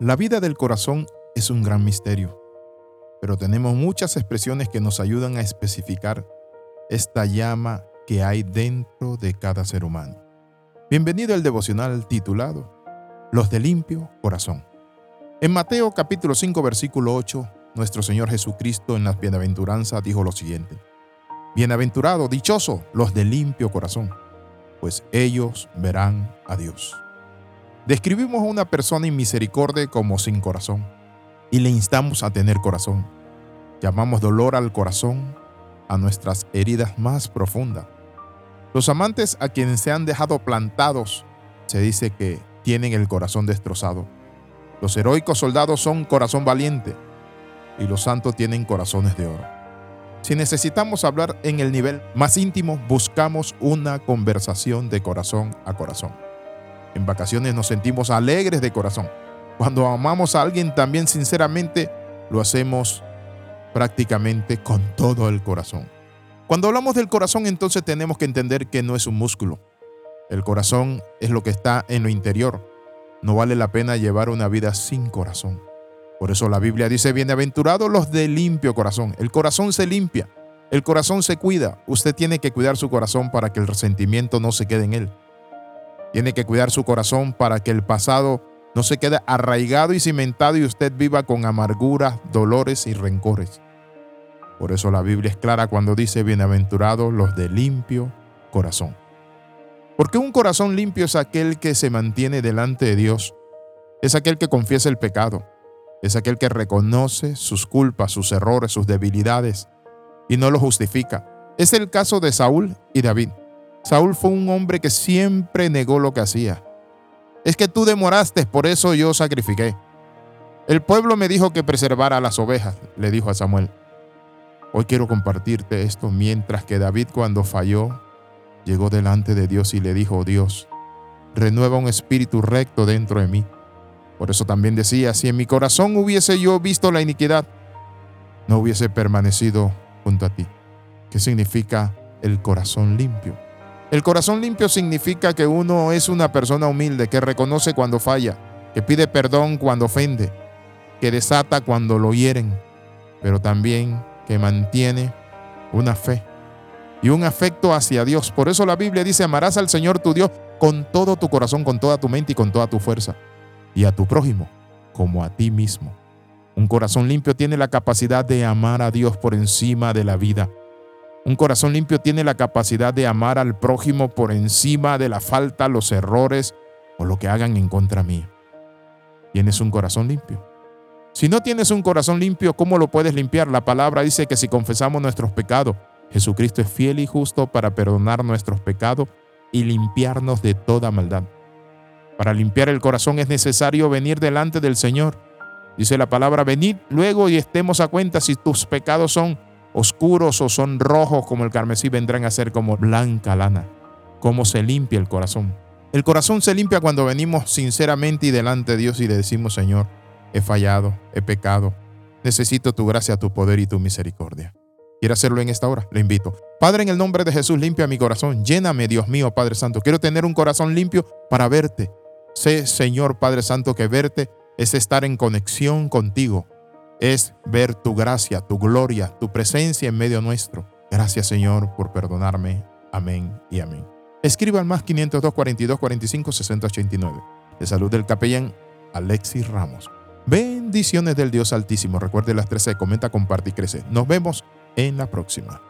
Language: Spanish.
La vida del corazón es un gran misterio, pero tenemos muchas expresiones que nos ayudan a especificar esta llama que hay dentro de cada ser humano. Bienvenido al devocional titulado Los de limpio corazón. En Mateo capítulo 5 versículo 8, nuestro Señor Jesucristo en las bienaventuranzas dijo lo siguiente. Bienaventurado, dichoso los de limpio corazón, pues ellos verán a Dios. Describimos a una persona inmisericordia como sin corazón y le instamos a tener corazón. Llamamos dolor al corazón, a nuestras heridas más profundas. Los amantes a quienes se han dejado plantados se dice que tienen el corazón destrozado. Los heroicos soldados son corazón valiente y los santos tienen corazones de oro. Si necesitamos hablar en el nivel más íntimo, buscamos una conversación de corazón a corazón. En vacaciones nos sentimos alegres de corazón. Cuando amamos a alguien también sinceramente, lo hacemos prácticamente con todo el corazón. Cuando hablamos del corazón entonces tenemos que entender que no es un músculo. El corazón es lo que está en lo interior. No vale la pena llevar una vida sin corazón. Por eso la Biblia dice, bienaventurados los de limpio corazón. El corazón se limpia, el corazón se cuida. Usted tiene que cuidar su corazón para que el resentimiento no se quede en él. Tiene que cuidar su corazón para que el pasado no se quede arraigado y cimentado y usted viva con amarguras, dolores y rencores. Por eso la Biblia es clara cuando dice, bienaventurados los de limpio corazón. Porque un corazón limpio es aquel que se mantiene delante de Dios, es aquel que confiesa el pecado, es aquel que reconoce sus culpas, sus errores, sus debilidades y no lo justifica. Es el caso de Saúl y David. Saúl fue un hombre que siempre negó lo que hacía. Es que tú demoraste, por eso yo sacrifiqué. El pueblo me dijo que preservara las ovejas, le dijo a Samuel. Hoy quiero compartirte esto mientras que David cuando falló, llegó delante de Dios y le dijo, oh Dios, renueva un espíritu recto dentro de mí. Por eso también decía, si en mi corazón hubiese yo visto la iniquidad, no hubiese permanecido junto a ti. ¿Qué significa el corazón limpio? El corazón limpio significa que uno es una persona humilde, que reconoce cuando falla, que pide perdón cuando ofende, que desata cuando lo hieren, pero también que mantiene una fe y un afecto hacia Dios. Por eso la Biblia dice, amarás al Señor tu Dios con todo tu corazón, con toda tu mente y con toda tu fuerza, y a tu prójimo como a ti mismo. Un corazón limpio tiene la capacidad de amar a Dios por encima de la vida un corazón limpio tiene la capacidad de amar al prójimo por encima de la falta, los errores o lo que hagan en contra mí. Tienes un corazón limpio. Si no tienes un corazón limpio, ¿cómo lo puedes limpiar? La palabra dice que si confesamos nuestros pecados, Jesucristo es fiel y justo para perdonar nuestros pecados y limpiarnos de toda maldad. Para limpiar el corazón es necesario venir delante del Señor. Dice la palabra, venid luego y estemos a cuenta si tus pecados son oscuros o son rojos como el carmesí, vendrán a ser como blanca lana. Cómo se limpia el corazón. El corazón se limpia cuando venimos sinceramente y delante de Dios y le decimos, Señor, he fallado, he pecado, necesito tu gracia, tu poder y tu misericordia. ¿Quiere hacerlo en esta hora? Le invito. Padre, en el nombre de Jesús, limpia mi corazón. Lléname, Dios mío, Padre Santo. Quiero tener un corazón limpio para verte. Sé, Señor Padre Santo, que verte es estar en conexión contigo es ver tu gracia, tu gloria, tu presencia en medio nuestro. Gracias Señor por perdonarme. Amén y amén. Escriba al más 502 42 45 60 89. De salud del capellán Alexis Ramos. Bendiciones del Dios Altísimo. Recuerde las 13, comenta, comparte y crece. Nos vemos en la próxima.